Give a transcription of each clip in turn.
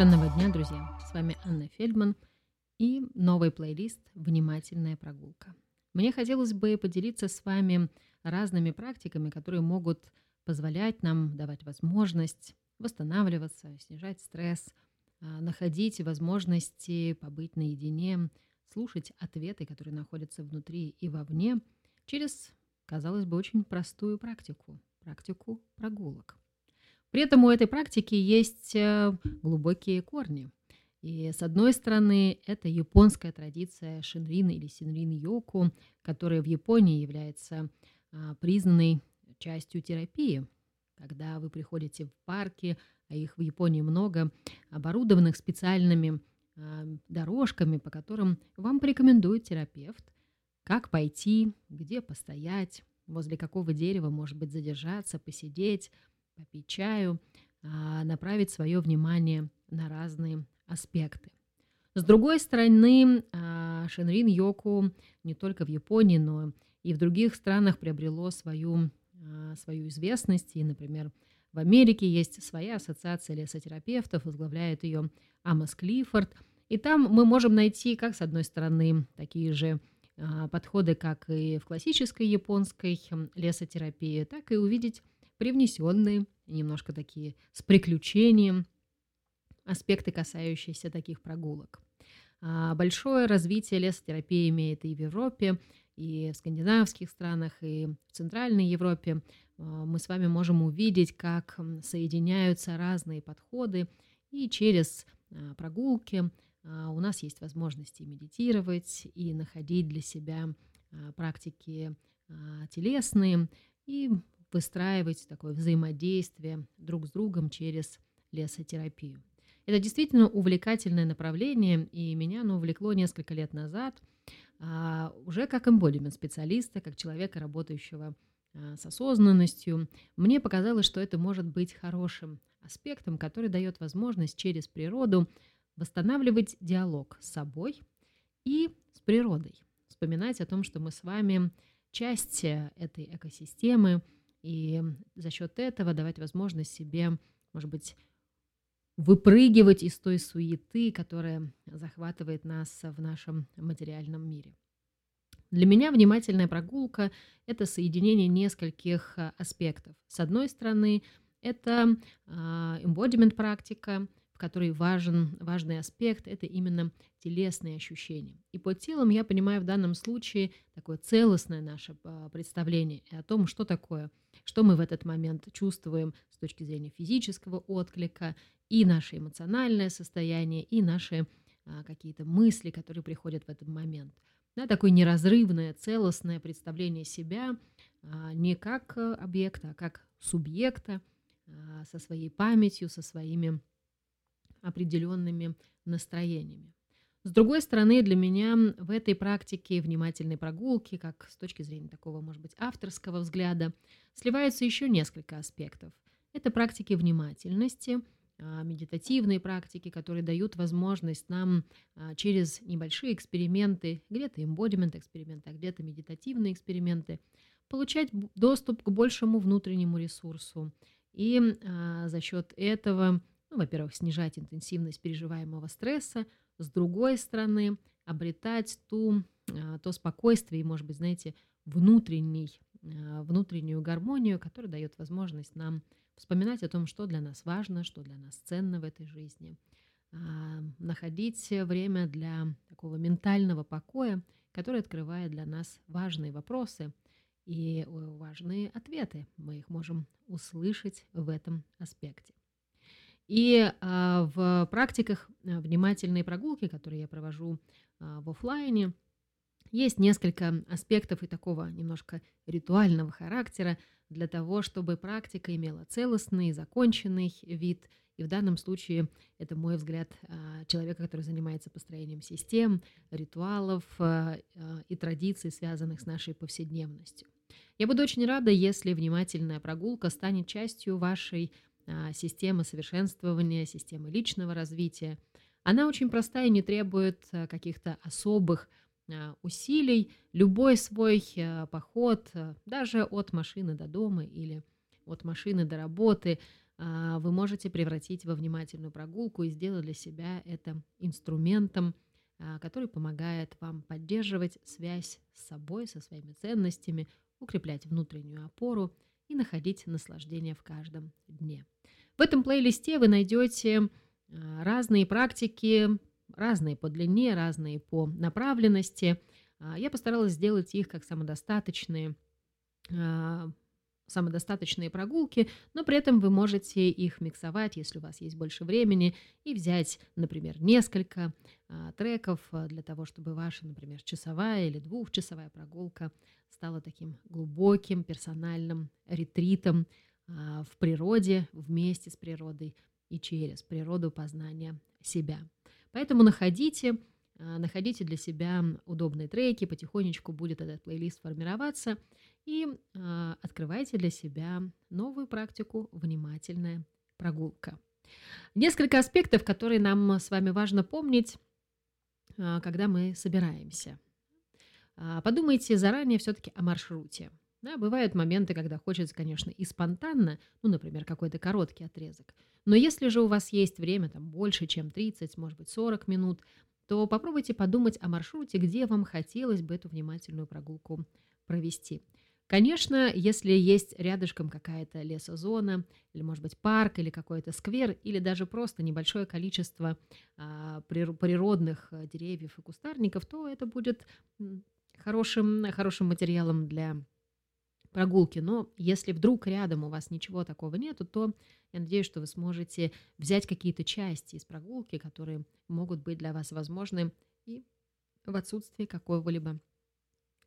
Совершенного дня, друзья! С вами Анна Фельдман и новый плейлист «Внимательная прогулка». Мне хотелось бы поделиться с вами разными практиками, которые могут позволять нам давать возможность восстанавливаться, снижать стресс, а, находить возможности побыть наедине, слушать ответы, которые находятся внутри и вовне, через, казалось бы, очень простую практику – практику прогулок. При этом у этой практики есть э, глубокие корни. И с одной стороны, это японская традиция шинрин или синрин йоку, которая в Японии является а, признанной частью терапии. Когда вы приходите в парки, а их в Японии много, оборудованных специальными а, дорожками, по которым вам порекомендует терапевт, как пойти, где постоять, возле какого дерева, может быть, задержаться, посидеть, попить чаю, а, направить свое внимание на разные аспекты. С другой стороны, а, Шенрин Йоку не только в Японии, но и в других странах приобрело свою, а, свою известность. И, например, в Америке есть своя ассоциация лесотерапевтов, возглавляет ее Амос Клиффорд. И там мы можем найти, как с одной стороны, такие же подходы, как и в классической японской лесотерапии, так и увидеть привнесенные, немножко такие с приключением, аспекты, касающиеся таких прогулок. А, большое развитие лесотерапии имеет и в Европе, и в скандинавских странах, и в Центральной Европе. А, мы с вами можем увидеть, как соединяются разные подходы, и через а, прогулки у нас есть возможности медитировать и находить для себя практики телесные, и выстраивать такое взаимодействие друг с другом через лесотерапию. Это действительно увлекательное направление, и меня оно увлекло несколько лет назад, а, уже как эмбодимент специалиста, как человека, работающего а, с осознанностью. Мне показалось, что это может быть хорошим аспектом, который дает возможность через природу восстанавливать диалог с собой и с природой. Вспоминать о том, что мы с вами часть этой экосистемы, и за счет этого давать возможность себе, может быть, выпрыгивать из той суеты, которая захватывает нас в нашем материальном мире. Для меня внимательная прогулка – это соединение нескольких а, аспектов. С одной стороны, это embodiment практика, которой важен, важный аспект – это именно телесные ощущения. И под телом я понимаю в данном случае такое целостное наше а, представление о том, что такое – что мы в этот момент чувствуем с точки зрения физического отклика, и наше эмоциональное состояние, и наши а, какие-то мысли, которые приходят в этот момент. Да, такое неразрывное, целостное представление себя а, не как объекта, а как субъекта со своей памятью, со своими определенными настроениями. С другой стороны, для меня в этой практике внимательной прогулки, как с точки зрения такого, может быть, авторского взгляда, сливаются еще несколько аспектов. Это практики внимательности, а, медитативные практики, которые дают возможность нам а, через небольшие эксперименты, где-то embodiment эксперименты, а где-то медитативные эксперименты, получать доступ к большему внутреннему ресурсу. И а, за счет этого, ну, во-первых, снижать интенсивность переживаемого стресса, с другой стороны, обретать ту, а, то спокойствие и, может быть, знаете, внутренний, а, внутреннюю гармонию, которая дает возможность нам вспоминать о том, что для нас важно, что для нас ценно в этой жизни, а, находить время для такого ментального покоя, который открывает для нас важные вопросы и важные ответы. Мы их можем услышать в этом аспекте. И а, в практиках а, внимательной прогулки, которые я провожу а, в офлайне, есть несколько аспектов и такого немножко ритуального характера для того, чтобы практика имела целостный, законченный вид. И в данном случае это мой взгляд человека, который занимается построением систем, ритуалов и традиций, связанных с нашей повседневностью. Я буду очень рада, если внимательная прогулка станет частью вашей а, системы совершенствования, системы личного развития. Она очень простая и не требует а, каких-то особых а, усилий. Любой свой поход, даже от машины до дома или от машины до работы, а, вы можете превратить во внимательную прогулку и сделать для себя это инструментом, а, который помогает вам поддерживать связь с собой, со своими ценностями, укреплять внутреннюю опору и находить наслаждение в каждом дне. В этом плейлисте вы найдете а, разные практики, разные по длине, разные по направленности. Я постаралась сделать их как самодостаточные самодостаточные прогулки, но при этом вы можете их миксовать, если у вас есть больше времени, и взять, например, несколько а, треков а, для того, чтобы ваша, например, часовая или двухчасовая прогулка стала таким глубоким персональным ретритом а, в природе, вместе с природой и через природу познания себя. Поэтому находите а, находите для себя удобные треки, потихонечку будет этот плейлист формироваться и э, открывайте для себя новую практику «Внимательная прогулка». Несколько аспектов, которые нам с вами важно помнить, когда мы собираемся. Подумайте заранее все-таки о маршруте. Да, бывают моменты, когда хочется, конечно, и спонтанно, ну, например, какой-то короткий отрезок. Но если же у вас есть время там больше, чем 30, может быть, 40 минут, то попробуйте подумать о маршруте, где вам хотелось бы эту внимательную прогулку провести. Конечно, если есть рядышком какая-то лесозона, или, может быть, парк, или какой-то сквер, или даже просто небольшое количество а, природных э, деревьев и кустарников, то это будет хорошим, хорошим материалом для прогулки. Но если вдруг рядом у вас ничего такого нету, то я надеюсь, что вы сможете взять какие-то части из прогулки, которые могут быть для вас возможны и в отсутствии какого-либо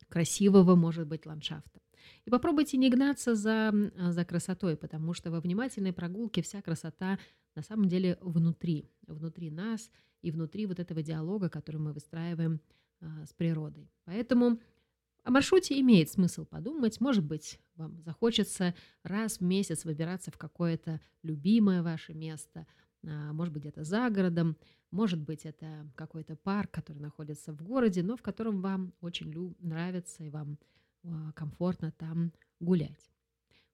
красивого, может быть, ландшафта. И попробуйте не гнаться за, за красотой, потому что во внимательной прогулке вся красота на самом деле внутри, внутри нас и внутри вот этого диалога, который мы выстраиваем а, с природой. Поэтому о маршруте имеет смысл подумать. Может быть, вам захочется раз в месяц выбираться в какое-то любимое ваше место, а, может быть, где-то за городом, может быть, это какой-то парк, который находится в городе, но в котором вам очень нравится и вам а, комфортно там гулять.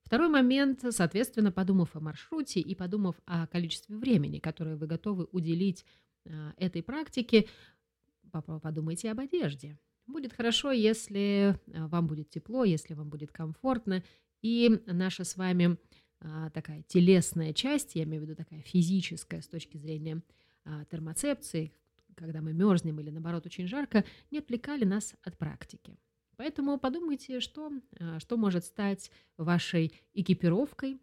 Второй момент, соответственно, подумав о маршруте и подумав о количестве времени, которое вы готовы уделить а, этой практике, подумайте об одежде. Будет хорошо, если э, вам будет тепло, если вам будет комфортно. И наша с вами а, такая телесная часть, я имею в виду такая физическая с точки зрения а, термоцепции, когда мы мерзнем или наоборот очень жарко, не отвлекали нас от практики. Поэтому подумайте, что, а, что может стать вашей экипировкой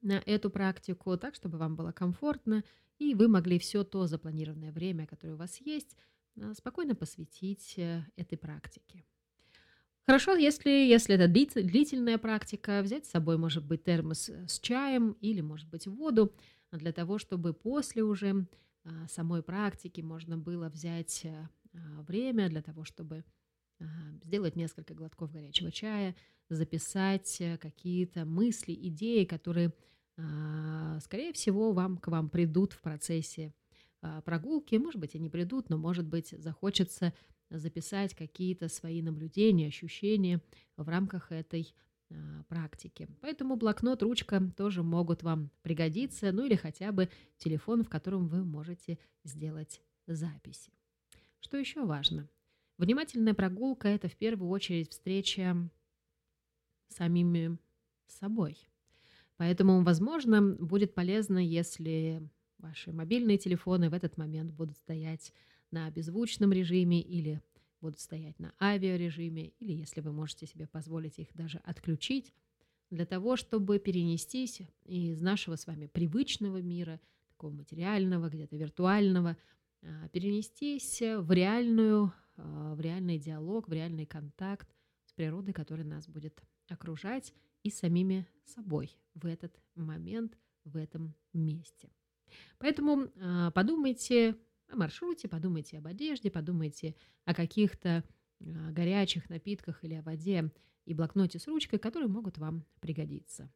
на эту практику, так, чтобы вам было комфортно, и вы могли все то запланированное время, которое у вас есть, спокойно посвятить э, этой практике. Хорошо, если, если это длительная практика, взять с собой, может быть, термос э, с чаем или, может быть, воду, для того, чтобы после уже а, самой практики можно было взять э, а, время для того, чтобы сделать несколько глотков горячего чая, записать какие-то мысли, идеи, которые, скорее всего, вам, к вам придут в процессе а, прогулки. Может быть, они придут, но, может быть, захочется записать какие-то свои наблюдения, ощущения в рамках этой а, практики. Поэтому блокнот, ручка тоже могут вам пригодиться, ну или хотя бы телефон, в котором вы можете сделать записи. Что еще важно? Внимательная прогулка – это в первую очередь встреча с самими собой. Поэтому, возможно, будет полезно, если Ваши мобильные телефоны в этот момент будут стоять на беззвучном режиме или будут стоять на авиарежиме, или если вы можете себе позволить их даже отключить, для того, чтобы перенестись из нашего с вами привычного мира, такого материального, где-то виртуального, а, перенестись в реальную, а, в реальный диалог, в реальный контакт с природой, которая нас будет окружать, и самими собой в этот момент, в этом месте. Поэтому э, подумайте о маршруте, подумайте об одежде, подумайте о каких-то э, горячих напитках или о воде и блокноте с ручкой, которые могут вам пригодиться.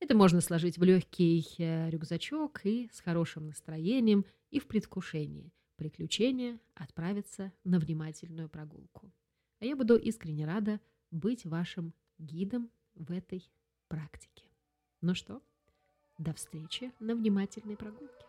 Это можно сложить в легкий э, рюкзачок и с хорошим настроением и в предвкушении приключения отправиться на внимательную прогулку. А я буду искренне рада быть вашим гидом в этой практике. Ну что, До встречи на внимательной прогулке.